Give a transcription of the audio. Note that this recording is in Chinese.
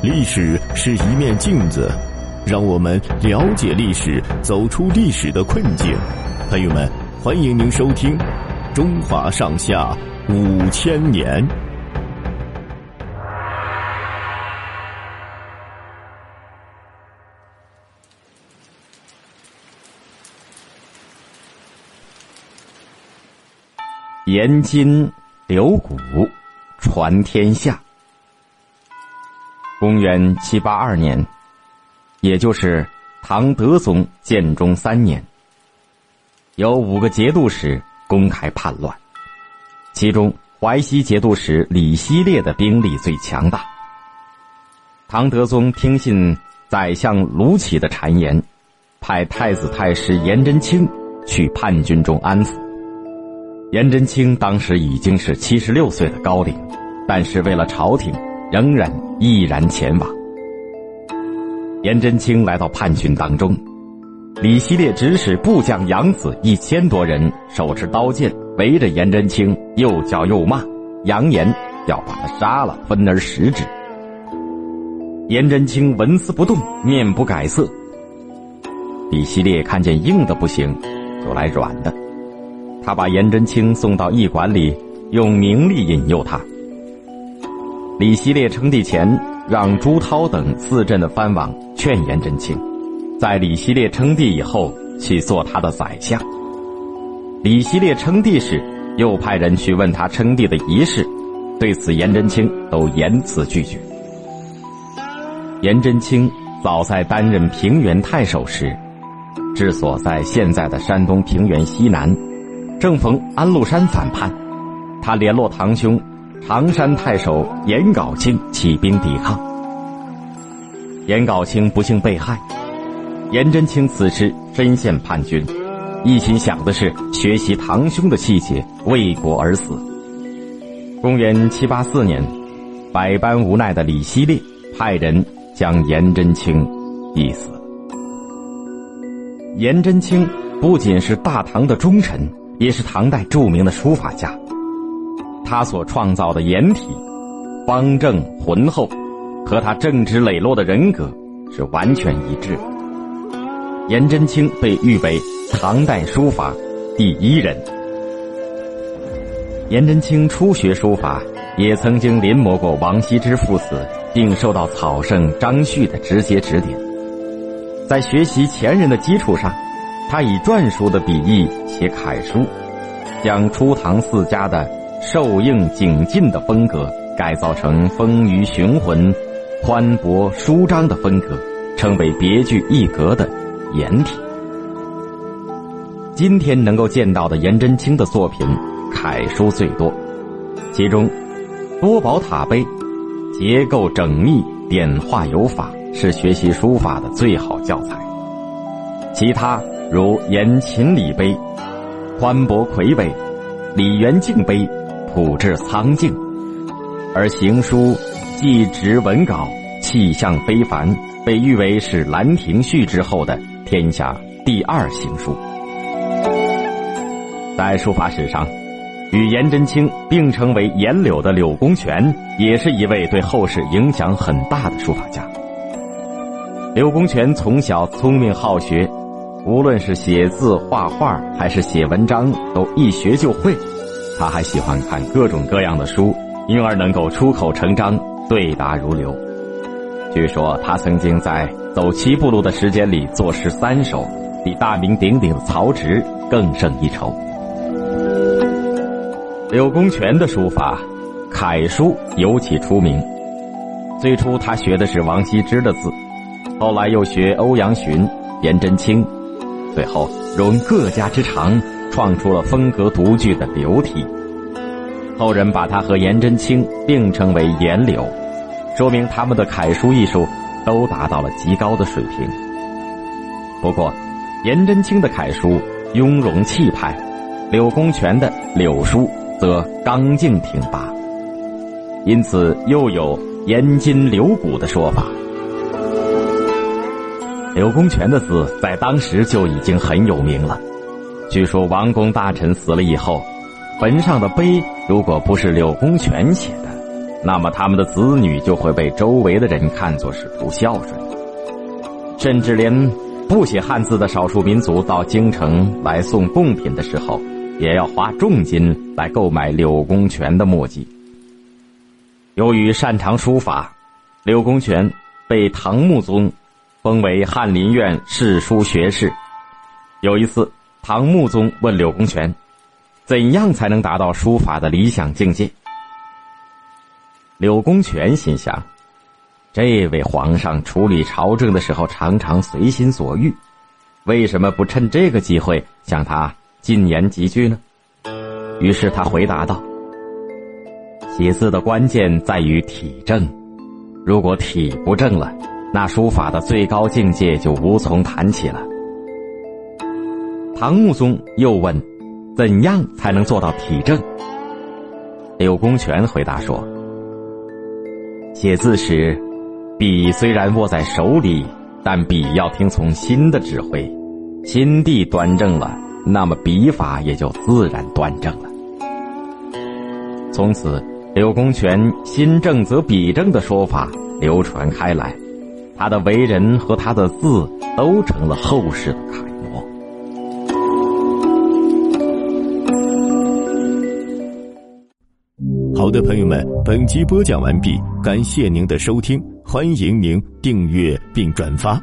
历史是一面镜子，让我们了解历史，走出历史的困境。朋友们，欢迎您收听《中华上下五千年》。颜筋留骨，传天下。公元七八二年，也就是唐德宗建中三年，有五个节度使公开叛乱，其中淮西节度使李希烈的兵力最强大。唐德宗听信宰相卢杞的谗言，派太子太师颜真卿去叛军中安抚。颜真卿当时已经是七十六岁的高龄，但是为了朝廷。仍然毅然前往。颜真卿来到叛军当中，李希烈指使部将杨子一千多人，手持刀剑围着颜真卿，又叫又骂，扬言要把他杀了，分而食之。颜真卿纹丝不动，面不改色。李希烈看见硬的不行，就来软的。他把颜真卿送到驿馆里，用名利引诱他。李希烈称帝前，让朱涛等四镇的藩王劝颜真卿，在李希烈称帝以后去做他的宰相。李希烈称帝时，又派人去问他称帝的仪式，对此颜真卿都严词拒绝。颜真卿早在担任平原太守时，治所在现在的山东平原西南，正逢安禄山反叛，他联络堂兄。常山太守颜杲卿起兵抵抗，颜杲卿不幸被害。颜真卿此时身陷叛军，一心想的是学习堂兄的气节，为国而死。公元七八四年，百般无奈的李希烈派人将颜真卿逼死。颜真卿不仅是大唐的忠臣，也是唐代著名的书法家。他所创造的颜体，方正浑厚，和他正直磊落的人格是完全一致。颜真卿被誉为唐代书法第一人。颜真卿初学书法，也曾经临摹过王羲之父子，并受到草圣张旭的直接指点。在学习前人的基础上，他以篆书的笔意写楷书，将初唐四家的。瘦硬紧进的风格改造成丰腴雄浑、宽博舒张的风格，称为别具一格的颜体。今天能够见到的颜真卿的作品，楷书最多，其中多宝塔碑结构缜密、点画有法，是学习书法的最好教材。其他如颜勤礼碑、宽博魁伟、李元敬碑。朴质苍劲，而行书既直文稿，气象非凡，被誉为是《兰亭序》之后的天下第二行书。在书法史上，与颜真卿并称为颜柳的柳公权，也是一位对后世影响很大的书法家。柳公权从小聪明好学，无论是写字、画画还是写文章，都一学就会。他还喜欢看各种各样的书，因而能够出口成章，对答如流。据说他曾经在走七步路的时间里作诗三首，比大名鼎鼎的曹植更胜一筹。柳公权的书法，楷书尤其出名。最初他学的是王羲之的字，后来又学欧阳询、颜真卿，最后融各家之长。创出了风格独具的柳体，后人把他和颜真卿并称为“颜柳”，说明他们的楷书艺术都达到了极高的水平。不过，颜真卿的楷书雍容气派，柳公权的柳书则刚劲挺拔，因此又有“颜筋柳骨”的说法。柳公权的字在当时就已经很有名了。据说王公大臣死了以后，坟上的碑如果不是柳公权写的，那么他们的子女就会被周围的人看作是不孝顺，甚至连不写汉字的少数民族到京城来送贡品的时候，也要花重金来购买柳公权的墨迹。由于擅长书法，柳公权被唐穆宗封为翰林院侍书学士。有一次，唐穆宗问柳公权：“怎样才能达到书法的理想境界？”柳公权心想：“这位皇上处理朝政的时候常常随心所欲，为什么不趁这个机会向他进言几句呢？”于是他回答道。写字的关键在于体正，如果体不正了，那书法的最高境界就无从谈起了。唐穆宗又问：“怎样才能做到体正？”柳公权回答说：“写字时，笔虽然握在手里，但笔要听从心的指挥，心地端正了，那么笔法也就自然端正了。从此。”柳公权“心正则笔正”的说法流传开来，他的为人和他的字都成了后世的楷好的，朋友们，本集播讲完毕，感谢您的收听，欢迎您订阅并转发。